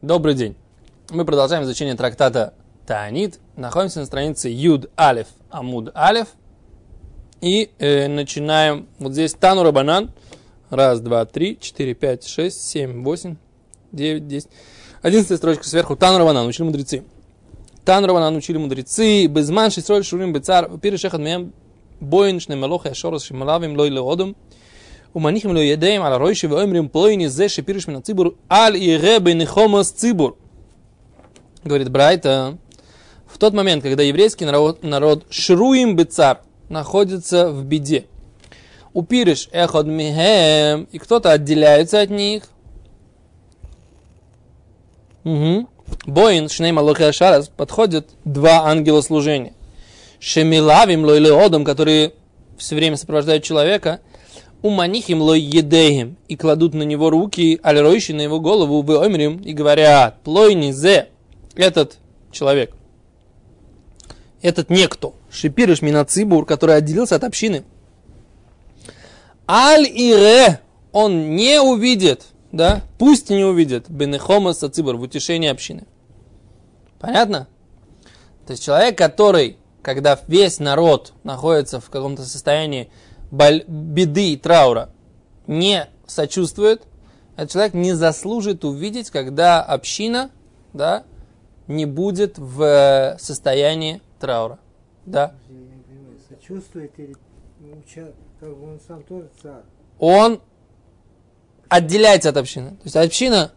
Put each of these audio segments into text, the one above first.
Добрый день. Мы продолжаем изучение трактата Таанит. Находимся на странице Юд Алиф Амуд Алиф. И э, начинаем вот здесь Тану Рабанан. Раз, два, три, четыре, пять, шесть, семь, восемь, девять, десять. Одиннадцатая строчка сверху. Тану Рабанан. Учили мудрецы. Тану Рабанан учили мудрецы. Безман шисроль шурим бецар. Пиришехат мем боин шнемалоха шорос шималавим лой леодом. ומניחים לו ידיהם על הראש ואומרים פלויני זה שפירוש מן הציבור אל יראה בנחומוס ציבור. Говорит Брайта, в тот момент, когда еврейский народ, народ шруим бецар находится в беде, упириш эход михем, и кто-то отделяется от них, угу. Боин, шней малохи шарас, подходят два ангела служения. Шемилавим лойлеодом, которые все время сопровождают человека, Уманихим лой едеем и кладут на него руки, аль на его голову, вы омрим, и говорят, плойни зе, этот человек, этот некто, шипирыш минацибур, который отделился от общины. Аль ире, он не увидит, да, пусть не увидит, бенехома сацибур, в утешении общины. Понятно? То есть человек, который, когда весь народ находится в каком-то состоянии беды и траура не сочувствует, этот человек не заслужит увидеть, когда община да, не будет в э, состоянии траура. Да? Сочувствует или как бы он сам тоже царь? Он отделяется от общины. То есть община...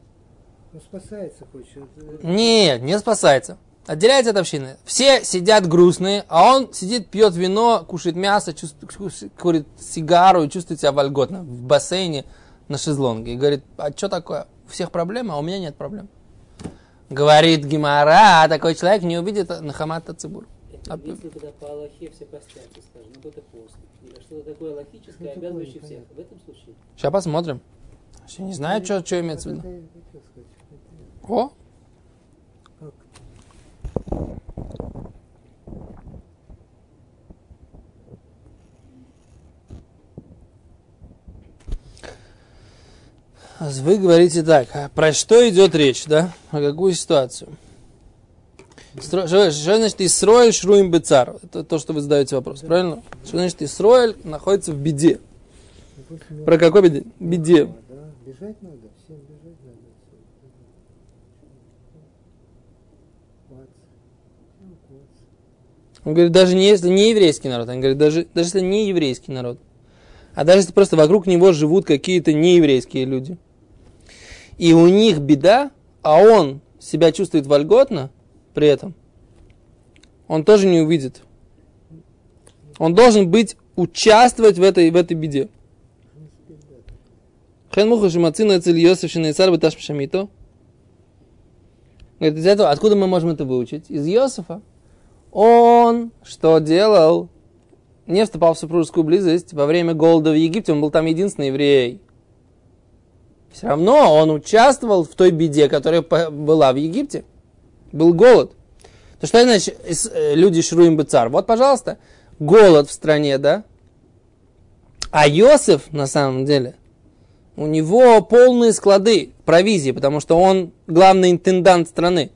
Ну, спасается хочет. Нет, не спасается отделяется от общины. Все сидят грустные, а он сидит, пьет вино, кушает мясо, чувствует, курит сигару и чувствует себя вольготно в бассейне на шезлонге. И говорит, а что такое? У всех проблемы, а у меня нет проблем. Говорит Гимара, такой человек не увидит Нахамата Цибур. А если когда по Аллахе все постятся, скажем, ну это после. Или что-то такое логическое, обязывающее всех. В этом случае. Сейчас посмотрим. Я не знаю, что, что имеется в виду. О, вы говорите так, а про что идет речь, да? Про какую ситуацию? Стро, что, что значит Исроэль Шруим Бецар? Это то, что вы задаете вопрос, правильно? Что значит Исроэль находится в беде? Про какой беде? Беде. Бежать надо, всем бежать надо. Он говорит, даже не если не еврейский народ, он говорит, даже, даже если не еврейский народ, а даже если просто вокруг него живут какие-то нееврейские люди, и у них беда, а он себя чувствует вольготно при этом, он тоже не увидит. Он должен быть, участвовать в этой, в этой беде. Хен муха шимацина эцель Йосиф шинайсар беташ пшамито. Говорит, из этого, откуда мы можем это выучить? Из Йосифа. Он что делал? Не вступал в супружескую близость во время голода в Египте, он был там единственный еврей. Все равно он участвовал в той беде, которая была в Египте. Был голод. То что значит э, люди шруим бы царь? Вот, пожалуйста, голод в стране, да? А Йосиф, на самом деле, у него полные склады провизии, потому что он главный интендант страны,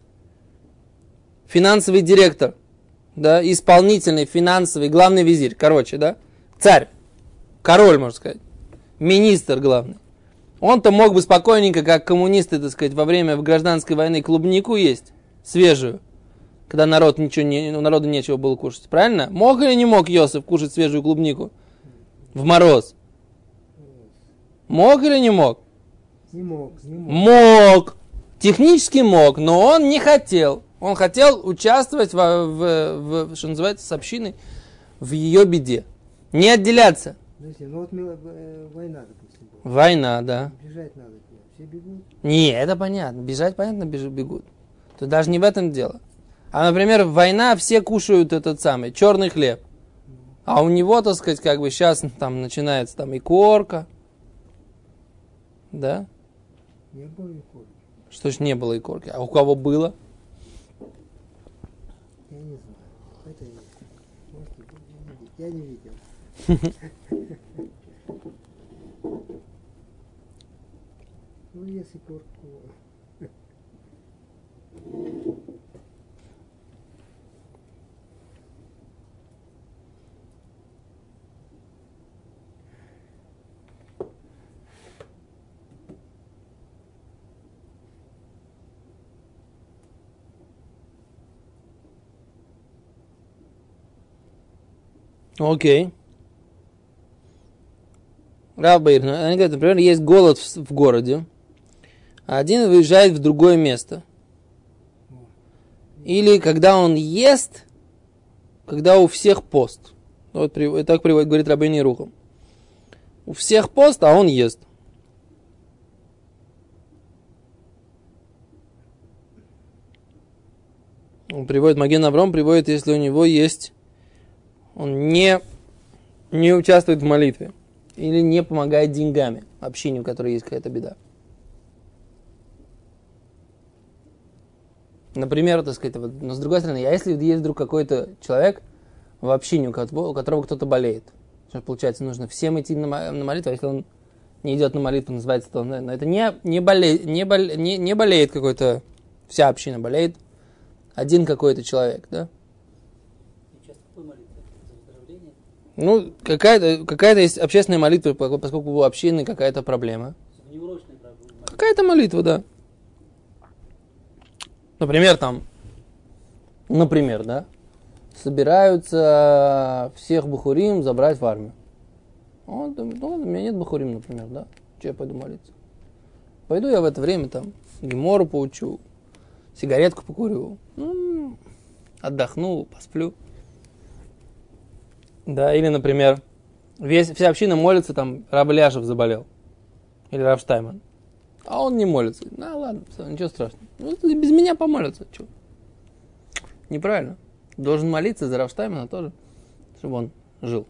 финансовый директор – да, исполнительный, финансовый, главный визирь, короче, да, царь, король, можно сказать, министр главный. Он-то мог бы спокойненько, как коммунисты, так сказать, во время гражданской войны клубнику есть, свежую, когда народ ничего не, у народа нечего было кушать, правильно? Мог или не мог Йосиф кушать свежую клубнику в мороз? Мог или не мог? Не мог, не мог. Мог. Технически мог, но он не хотел. Он хотел участвовать в, в, в что называется, с общиной в ее беде. Не отделяться. Подожди, ну вот э, война, допустим. Была. Война, да. Бежать надо. Все бегут? Не, это понятно. Бежать, понятно, бегут. То даже не в этом дело. А, например, война, все кушают этот самый черный хлеб. А у него, так сказать, как бы сейчас там начинается там и корка. Да? Не было и корки. Что ж не было и корки? А у кого было? Я не видел. Ну, если корку. Окей. Ну, они говорят, например, есть голод в, в городе, а один выезжает в другое место. Или когда он ест, когда у всех пост. Вот так приводит, говорит Рабейни Рухом. У всех пост, а он ест. Он приводит, Маген Авром приводит, если у него есть, он не, не участвует в молитве или не помогает деньгами общине, у которой есть какая-то беда. Например, так сказать, вот, но с другой стороны, а если есть вдруг какой-то человек в общине, у которого кто-то болеет, что получается, нужно всем идти на, на молитву, а если он не идет на молитву, называется, то но это не, не, боле, не, боле, не, не болеет какой-то, вся община болеет, один какой-то человек, да? Ну, какая-то какая есть общественная молитва, поскольку у общины какая-то проблема. Какая-то молитва, да. Например, там, например, да, собираются всех бухурим забрать в армию. Он думает, ну, у меня нет бухурим, например, да, что я пойду молиться? Пойду я в это время там гемору поучу, сигаретку покурю, ну, отдохну, посплю. Да, или, например, весь, вся община молится, там, Раб Ляшев заболел. Или Раб Штайман. А он не молится. Ну, ладно, все, ничего страшного. Ну, без меня помолятся. Чего? Неправильно. Должен молиться за Рафштаймена тоже, чтобы он жил.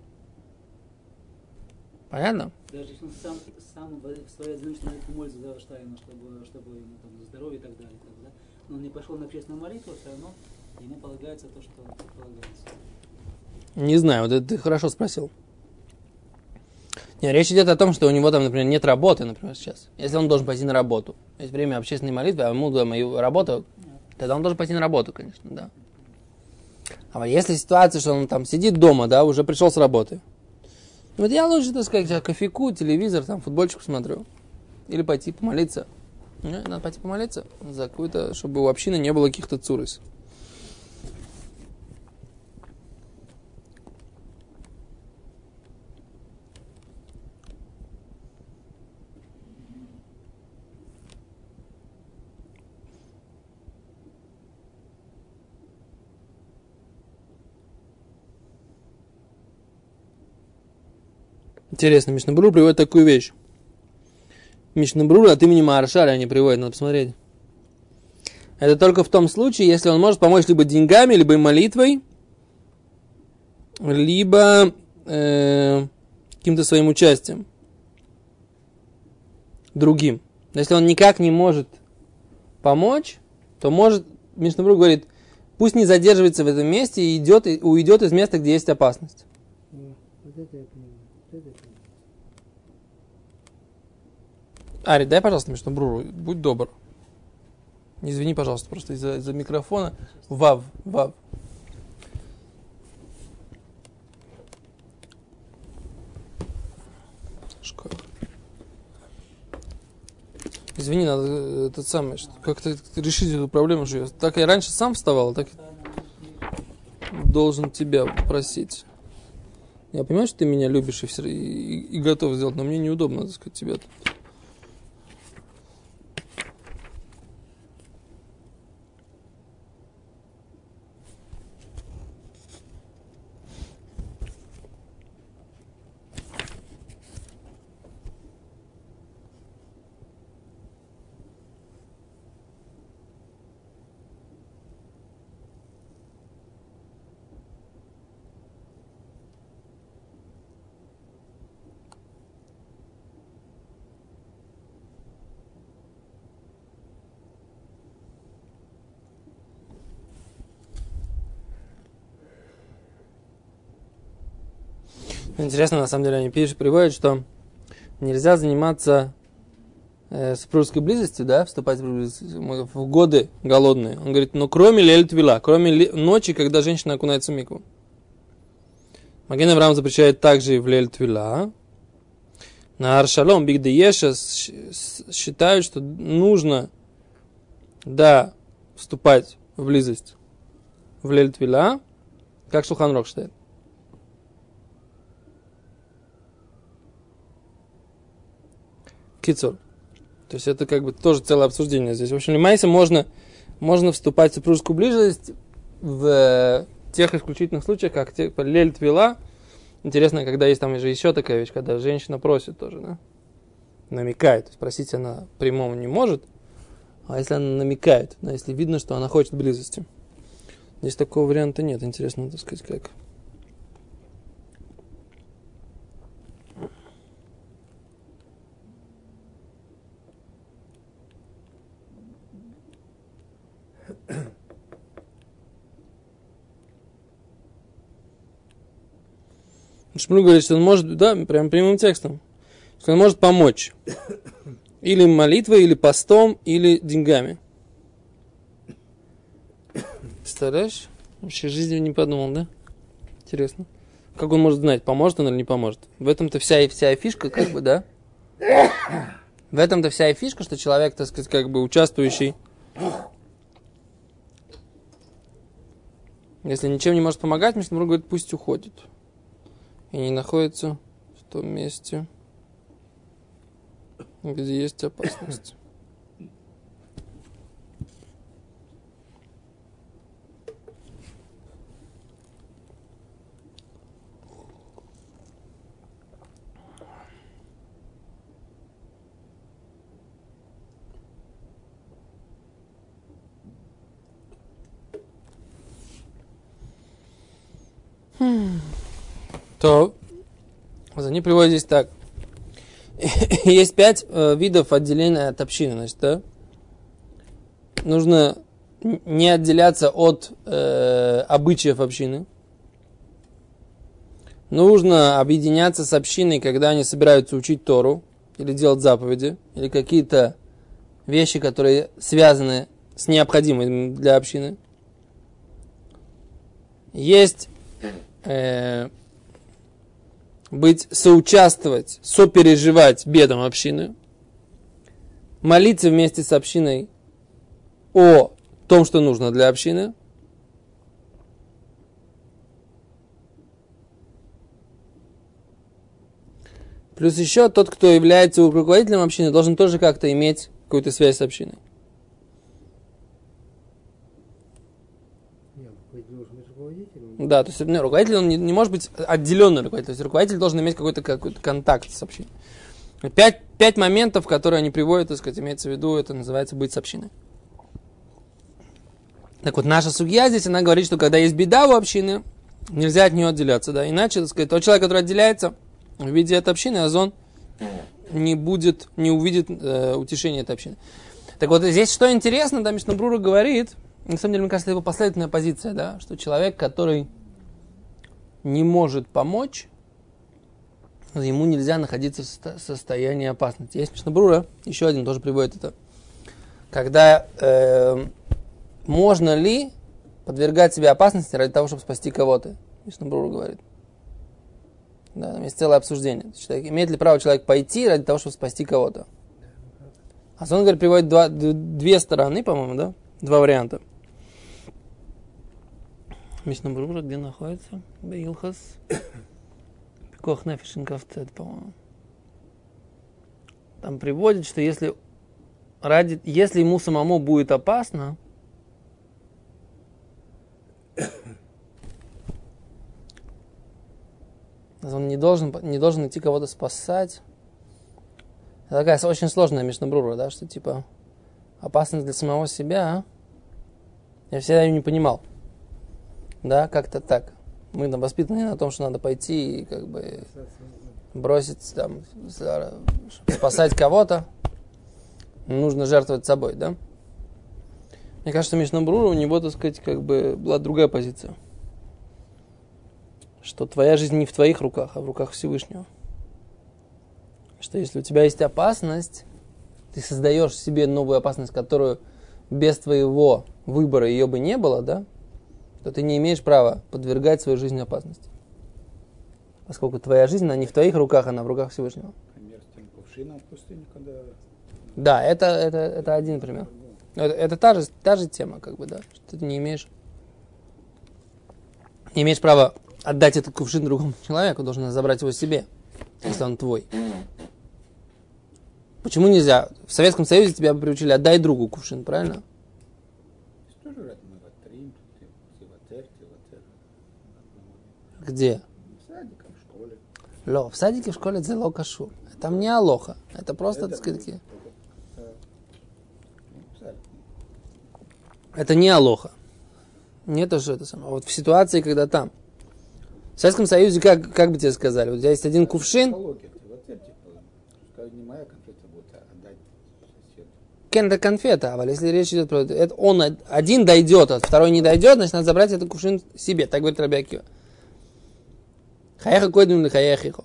Понятно? Даже если он сам, сам в своей отзывчивости молится за Рафштаймена, чтобы, чтобы ему там здоровье и так далее. Так, да? Но он не пошел на общественную молитву, все равно ему полагается то, что полагается. Не знаю, вот это ты хорошо спросил. Не, речь идет о том, что у него там, например, нет работы, например, сейчас. Если он должен пойти на работу, есть время общественной молитвы, а ему дома работа, тогда он должен пойти на работу, конечно, да. А если ситуация, что он там сидит дома, да, уже пришел с работы, вот я лучше, так сказать, кофейку, телевизор, там, футбольчик посмотрю. Или пойти помолиться. Надо пойти помолиться за какую-то, чтобы у общины не было каких-то цурыс. Интересно, Мишнабрур приводит такую вещь. Мишнабрур от имени Маршаля они приводят, надо посмотреть. Это только в том случае, если он может помочь либо деньгами, либо молитвой, либо э, каким-то своим участием другим. Если он никак не может помочь, то может, Мишнабрур говорит, пусть не задерживается в этом месте и идет, и уйдет из места, где есть опасность. Вот это я Ари, дай, пожалуйста, между Бруру, будь добр. Извини, пожалуйста, просто из-за из микрофона. Вав, вав. Шкаф. Извини, надо э, этот самый, как-то решить эту проблему, что так я раньше сам вставал, так должен тебя просить. Я понимаю, что ты меня любишь и, все, и, и готов сделать, но мне неудобно, так сказать, тебя тут. Интересно, на самом деле, они пишут, приводят, что нельзя заниматься э, супружеской близости, да, вступать в в годы голодные. Он говорит, ну кроме лель твила, кроме ли- ночи, когда женщина окунается в микву. Маген Авраам запрещает также и в лель. На Аршалом, Бигдееша считают, что нужно, да, вступать в близость в лель твила, как Шулханрох считает. Кицур. То есть это как бы тоже целое обсуждение здесь. В общем, Лимайса можно, можно вступать в супружескую близость в э, тех исключительных случаях, как типа лель твила. Интересно, когда есть там же еще такая вещь, когда женщина просит тоже, да? Намекает. То есть просить она прямому не может, а если она намекает, да, если видно, что она хочет близости. Здесь такого варианта нет. Интересно, так сказать, как. Шмуль говорит, что он может, да, прям прямым текстом, что он может помочь. Или молитвой, или постом, или деньгами. Представляешь? Вообще жизнью не подумал, да? Интересно. Как он может знать, поможет он или не поможет? В этом-то вся и вся фишка, как бы, да? В этом-то вся и фишка, что человек, так сказать, как бы участвующий, если ничем не может помогать, Мишна говорит, пусть уходит. И не находится в том месте, где есть опасность. То они приводят здесь так. Есть пять э, видов отделения от общины. Значит, да? Нужно не отделяться от э, обычаев общины. Нужно объединяться с общиной, когда они собираются учить Тору или делать заповеди, или какие-то вещи, которые связаны с необходимыми для общины. Есть э, быть, соучаствовать, сопереживать бедам общины, молиться вместе с общиной о том, что нужно для общины, Плюс еще тот, кто является руководителем общины, должен тоже как-то иметь какую-то связь с общиной. Нет, руководитель должен быть руководителем. Да, то есть ну, руководитель он не, не может быть отделенный руководитель. То есть руководитель должен иметь какой-то какой контакт с общиной. Пять, пять моментов, которые они приводят, так сказать, имеется в виду, это называется быть с общиной. Так вот, наша судья здесь, она говорит, что когда есть беда у общины, нельзя от нее отделяться, да. Иначе, так сказать, тот человек, который отделяется в виде этой общины, озон не будет, не увидит э, утешения этой общины. Так вот, здесь что интересно, да, Мишнабрура говорит, на самом деле, мне кажется, это его последовательная позиция, да, что человек, который не может помочь, ему нельзя находиться в состоянии опасности. Есть Мишнабрура, еще один тоже приводит это. Когда э, можно ли подвергать себе опасности ради того, чтобы спасти кого-то? Мишнабрура говорит. Да, там есть целое обсуждение. Человек, имеет ли право человек пойти ради того, чтобы спасти кого-то? А он говорит, приводит два, две стороны, по-моему, да? Два варианта. Мишнабрура, где находится? Беилхас. Пикох Нефишинковцет, по-моему. Там приводит, что если ради, если ему самому будет опасно, он не должен, не должен идти кого-то спасать. Это такая очень сложная мишнабрура, да, что типа опасность для самого себя. Я всегда ее не понимал. Да, как-то так. Мы там воспитаны на том, что надо пойти и как бы бросить там, спасать кого-то. Нужно жертвовать собой, да? Мне кажется, Мишнабрура у него, так сказать, как бы была другая позиция. Что твоя жизнь не в твоих руках, а в руках Всевышнего. Что если у тебя есть опасность, ты создаешь себе новую опасность, которую без твоего выбора ее бы не было, да, то ты не имеешь права подвергать свою жизнь опасности. Поскольку твоя жизнь, она не в твоих руках, она в руках Всевышнего. Пример с тем кувшином в пустыне, когда... Да, это, это, это один пример. Это, это та, же, та же тема, как бы, да, что ты не имеешь, не имеешь права отдать этот кувшин другому человеку, должен забрать его себе, если он твой. Почему нельзя? В Советском Союзе тебя приучили, отдай другу кувшин, правильно? Здесь тоже вроде мы ватрим, тиватер, тиватер. Где? В садиках, в школе. Ло, в садике, в школе это локашу. Там не алоха. Это просто, Это так сказать, э, ну, это не алоха. Не то, что это самое. Вот в ситуации, когда там. В Советском Союзе, как, как бы тебе сказали, у тебя есть один кувшин, тиватер, типа, конфета а если речь идет про это, он од- один дойдет, а второй не дойдет, значит, надо забрать этот кувшин себе. Так говорит Рабиакива. Хаяха койдем ли хаяхихо.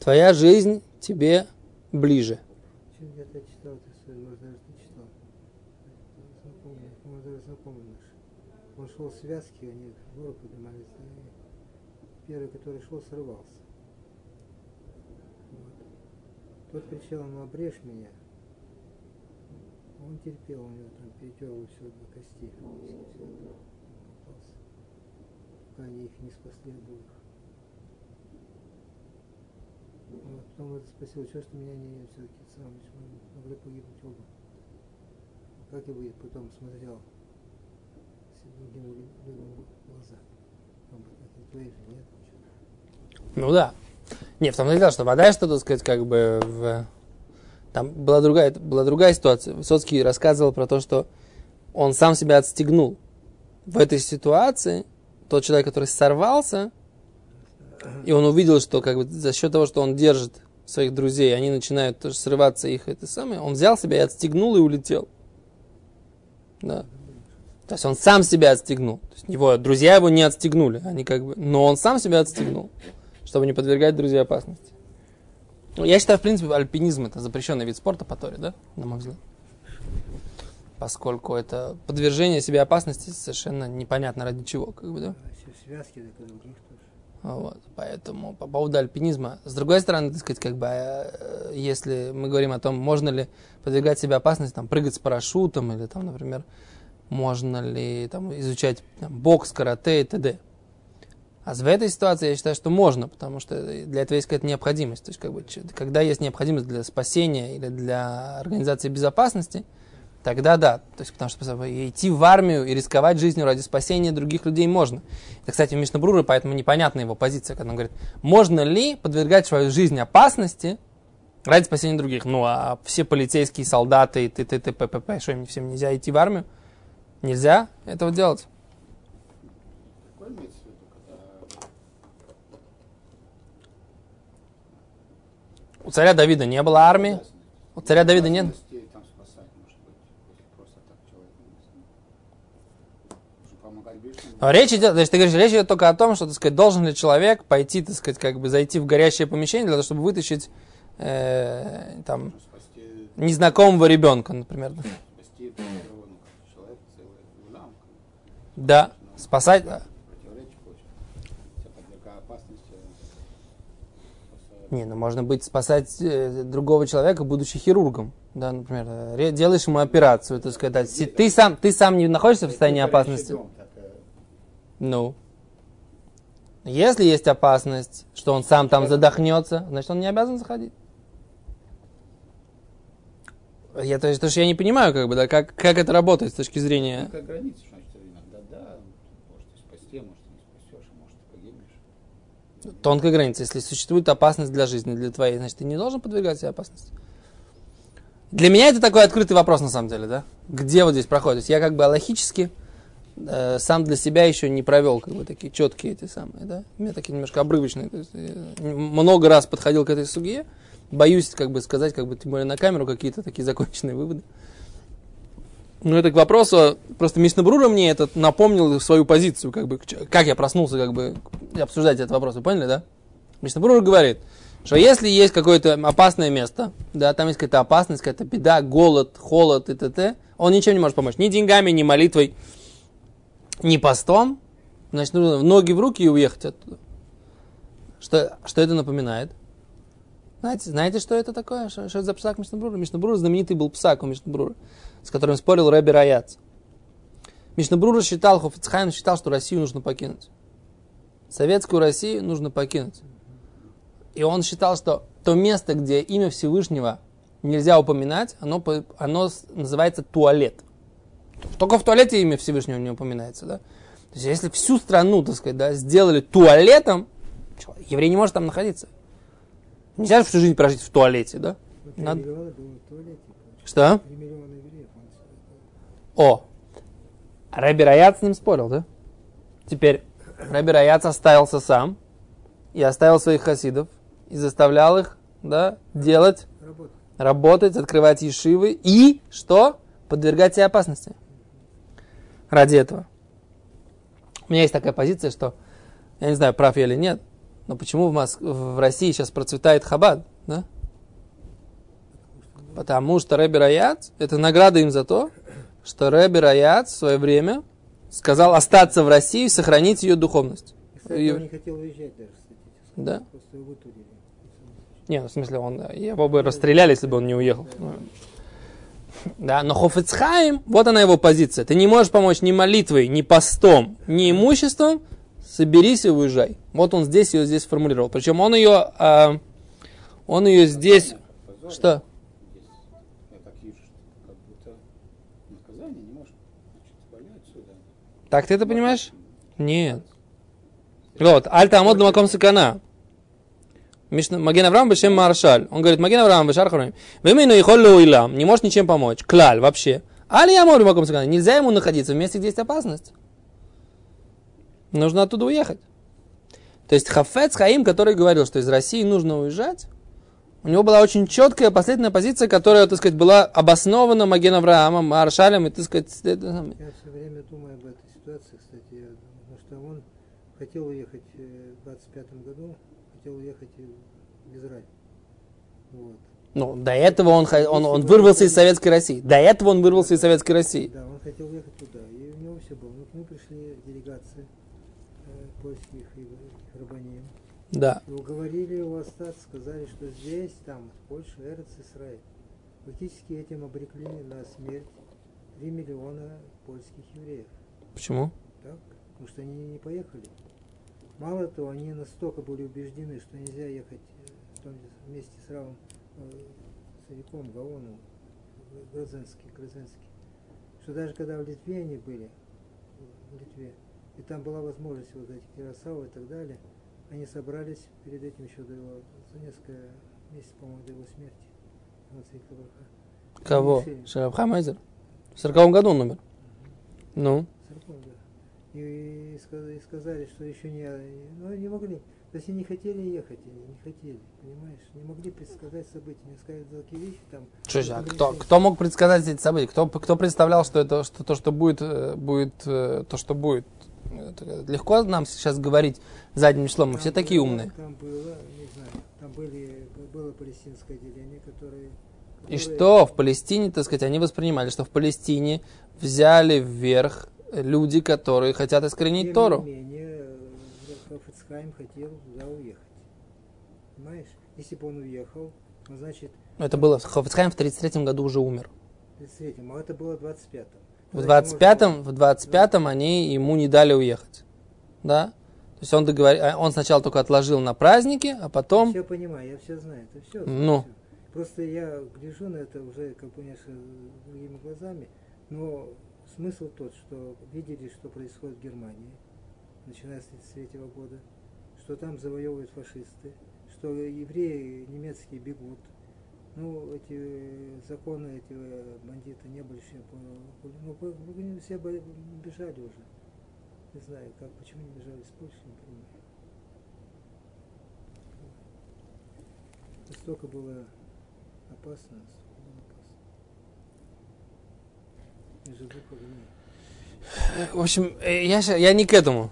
Твоя жизнь тебе ближе. Он шел в они в поднимались, первый, который шел, срывался. Вот. Тот кричал ему, обрежь меня. Он терпел, у него там перетерли все до костей. фактически, всё это. Попался. Пока они их не спасли обоих. Вот. Потом это спросил, что ж ты меня не все-таки сам, мы могли погибнуть оба. Как я бы потом смотрел, гинули людям в глаза. Бы, это твои же, нет? Ну да. Не, в том-то и дело, что вода, что, так сказать, как бы в... Там была другая, была другая ситуация. Высоцкий рассказывал про то, что он сам себя отстегнул. В этой ситуации тот человек, который сорвался, и он увидел, что как бы за счет того, что он держит своих друзей, они начинают тоже срываться их это самое, он взял себя и отстегнул и улетел. Да. То есть он сам себя отстегнул. То есть его, друзья его не отстегнули, они как бы, но он сам себя отстегнул, чтобы не подвергать друзей опасности. Ну, я считаю, в принципе, альпинизм это запрещенный вид спорта по Торе, да, на мой взгляд. Поскольку это подвержение себе опасности совершенно непонятно ради чего, как бы, да. А еще в связке, так и других тоже. Вот, поэтому по поводу альпинизма. С другой стороны, так сказать, как бы, э, если мы говорим о том, можно ли подвергать себе опасности, там, прыгать с парашютом, или там, например, можно ли там, изучать там, бокс, карате и т.д. А в этой ситуации я считаю, что можно, потому что для этого есть какая-то необходимость. То есть, как бы, когда есть необходимость для спасения или для организации безопасности, тогда да. То есть, потому что идти в армию и рисковать жизнью ради спасения других людей можно. Это, кстати, в Мишнабруре, поэтому непонятна его позиция, когда он говорит, можно ли подвергать свою жизнь опасности ради спасения других? Ну, а все полицейские, солдаты и т.т. т.п. п.п. Что им всем нельзя идти в армию? Нельзя этого делать. У царя Давида не было армии. У царя Давида нет. Обязанности там спасать, может быть, если просто так человек не знаю. Чтобы помогать ближним. Но речь идет, то есть ты говоришь, речь идет только о том, что, так сказать, должен ли человек пойти, так сказать, как бы зайти в горящее помещение для того, чтобы вытащить э, там спасти, незнакомого ребенка, например. спасти. Да, спасать. да. Спасая. Не, ну можно быть спасать э, другого человека, будучи хирургом. Да, например, э, делаешь ему операцию, так сказать. Ты сам, ты сам не находишься в состоянии опасности. дом, Ну. Если есть опасность, что он сам там задохнется, значит, он не обязан заходить. Я, то есть, то, что я не понимаю, как бы, да, как, как это работает с точки зрения... Какая граница, значит, иногда да, может и спасти, а может не спасешь, а может и погибнешь. Тонкая граница. Если существует опасность для жизни, для твоей, значит, ты не должен подвергать себе опасности. Для меня это такой открытый вопрос, на самом деле, да? Где вот здесь проходит? То есть я как бы аллахически э, сам для себя еще не провел как бы такие четкие эти самые, да? У меня такие немножко обрывочные. То есть, я много раз подходил к этой суге, боюсь как бы сказать, как бы тем более на камеру какие-то такие законченные выводы. Ну, это к вопросу, просто Мишнабрура мне это напомнил свою позицию, как бы, как я проснулся, как бы, обсуждать этот вопрос, вы поняли, да? Мишнабрура говорит, что если есть какое-то опасное место, да, там есть какая-то опасность, какая-то беда, голод, холод и т.т., он ничем не может помочь. Ни деньгами, ни молитвой, ни постом. Значит, нужно ноги в руки и уехать оттуда. Что, что это напоминает? Знаете, знаете, что это такое? Что, что это за псак Мишнабрура? Мишнабрура знаменитый был псак у Мишнабрура, с которым спорил Рэби Раяц. Мишнабрура считал, Хофицхайм считал, что Россию нужно покинуть. Советскую Россию нужно покинуть. И он считал, что то место, где имя Всевышнего нельзя упоминать, оно, оно называется туалет. Только в туалете имя Всевышнего не упоминается, да? То есть, если всю страну, так сказать, да, сделали туалетом, человек- еврей не может там находиться. Нельзя всю жизнь прожить в туалете, да? Надо- миллиона туалете. Что? Евреев. О, Рэби Раяц с ним спорил, да? Теперь Рэби Раяц остался сам и оставил своих хасидов и заставлял их, да, делать, Работа. работать, открывать ешивы и, что? Подвергать себе опасности. Ради этого. У меня есть такая позиция, что, я не знаю, прав я или нет, но почему в, Моск... в России сейчас процветает хабад, да? Потому что Рэби Раяц, это награда им за то, что Рэби Раяц в свое время сказал остаться в России и сохранить ее духовность. Кстати, И- он не хотел уезжать даже, кстати. Да? Просто его вытурили. Не, ну, в смысле, он, его бы расстреляли, если бы он не уехал. Ну, Да, но Хофицхайм, вот она его позиция. Ты не можешь помочь ни молитвой, ни постом, ни имуществом, соберись и уезжай. Вот он здесь ее здесь сформулировал. Причем он ее, а, он ее здесь, Позор. что? Так наказание ты это понимаешь? Нет. Вот, Альта Амод Маком Сакана. Маген Авраам Бешем Маршаль. Он говорит, Маген Авраам Бешар Харуним. Вы именно их Илам. Не может ничем помочь. Клаль вообще. Али Амор Маком Сакана. Нельзя ему находиться в месте, где есть опасность. Нужно оттуда уехать. То есть Хафец Хаим, который говорил, что из России нужно уезжать, у него была очень четкая последняя позиция, которая, так сказать, была обоснована Маген Авраамом, Маршалем и, так сказать, это. Я все время думаю об этой ситуации, кстати, я, потому что он хотел уехать э, в 25 году, хотел уехать и в Израиль. Вот. Ну, до этого он, он, он вырвался из Советской России. До этого он вырвался из Советской России. Да, он хотел уехать туда, и у него все было. Ну, к нему пришли делегации э, польских и и. Да. И уговорили его остаться, сказали, что здесь, там, в Польше, Эрец Исраиль. Фактически этим обрекли на смерть 3 миллиона польских евреев. Почему? Так? Потому что они не поехали. Мало того, они настолько были убеждены, что нельзя ехать э, в вместе с Равом э, Цариком, Гаоном, Грозенский, Грозенский, что даже когда в Литве они были, в Литве, и там была возможность вот этих Ярослава и так далее, они собрались перед этим еще до его, за несколько месяцев, по-моему, до его смерти. Кого? Решили. Шарабхай Майзер? В сороковом году он умер. Ну, Церковь, да. И, и сказали, что еще не, ну, не могли. То есть они не хотели ехать, они не хотели, понимаешь? Не могли предсказать события, не сказали такие вещи там. что же, а кто, решили. кто мог предсказать эти события? Кто, кто представлял, что это что, то, что будет, э, будет э, то, что будет? Легко нам сейчас говорить задним числом, мы Там все такие было- умные. Там было, не знаю, там были, было палестинское отделение, которое... И что в Палестине, так сказать, они воспринимали, что в Палестине взяли вверх люди, которые хотят искоренить Тем Тору. не менее, Хафицхайм хотел туда уехать. Понимаешь? Если бы он уехал, ну, значит, Это было, Хофицхайм в 33 году уже умер. в 33-м, а это было в 25-м. В 25-м, в 25-м они ему не дали уехать. Да? То есть он, договор... а, он сначала только отложил на праздники, а потом... Все понимаю, я все знаю, это все. Ну. Просто я гляжу на это уже, как бы, другими глазами, но смысл тот, что видели, что происходит в Германии, начиная с 1933 года, что там завоевывают фашисты, что евреи немецкие бегут. Ну, эти э, законы, эти э, бандиты не были по- ну, ну, все бежали уже. Не знаю, как, почему не бежали из Польши, не понимаю. Настолько было опасно. В общем, э, я, я не к этому.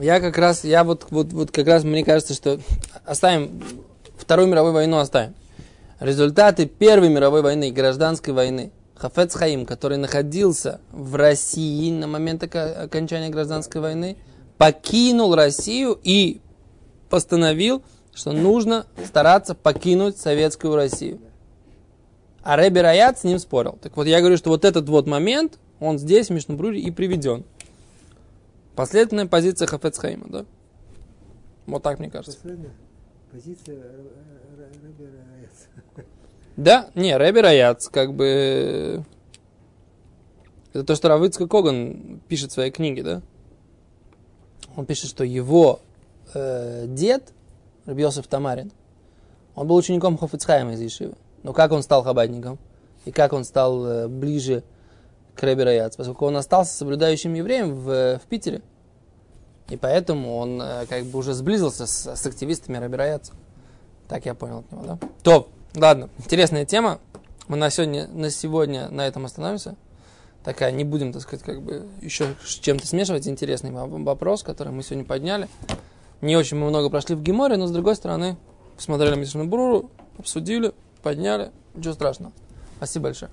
Я как раз, я вот, вот, вот как раз, мне кажется, что оставим Вторую мировую войну оставим. Результаты Первой мировой войны гражданской войны. Хафец Хаим, который находился в России на момент окончания гражданской войны, покинул Россию и постановил, что нужно стараться покинуть советскую Россию. А Рэби Раят с ним спорил. Так вот, я говорю, что вот этот вот момент, он здесь, в Мишнабруре, и приведен. Последовательная позиция Хафецхайма, да? Вот так, мне кажется. Последняя позиция Рэби Раец. Да, не, Рэби Раяц, как бы... Это то, что Равыцкий Коган пишет в своей книге, да? Он пишет, что его э, дед, Рабиосиф Тамарин, он был учеником Хофицхайма из Ешивы. Но как он стал хабадником? И как он стал э, ближе к Рэби Раяц? Поскольку он остался соблюдающим евреем в, в Питере. И поэтому он э, как бы уже сблизился с, с активистами Рэби Раяца. Так я понял от него, да? То, ладно, интересная тема. Мы на сегодня, на сегодня на этом остановимся. Такая, не будем, так сказать, как бы еще с чем-то смешивать. Интересный во- вопрос, который мы сегодня подняли. Не очень мы много прошли в Геморе, но с другой стороны, посмотрели Мишну Бруру, обсудили, подняли. Ничего страшного. Спасибо большое.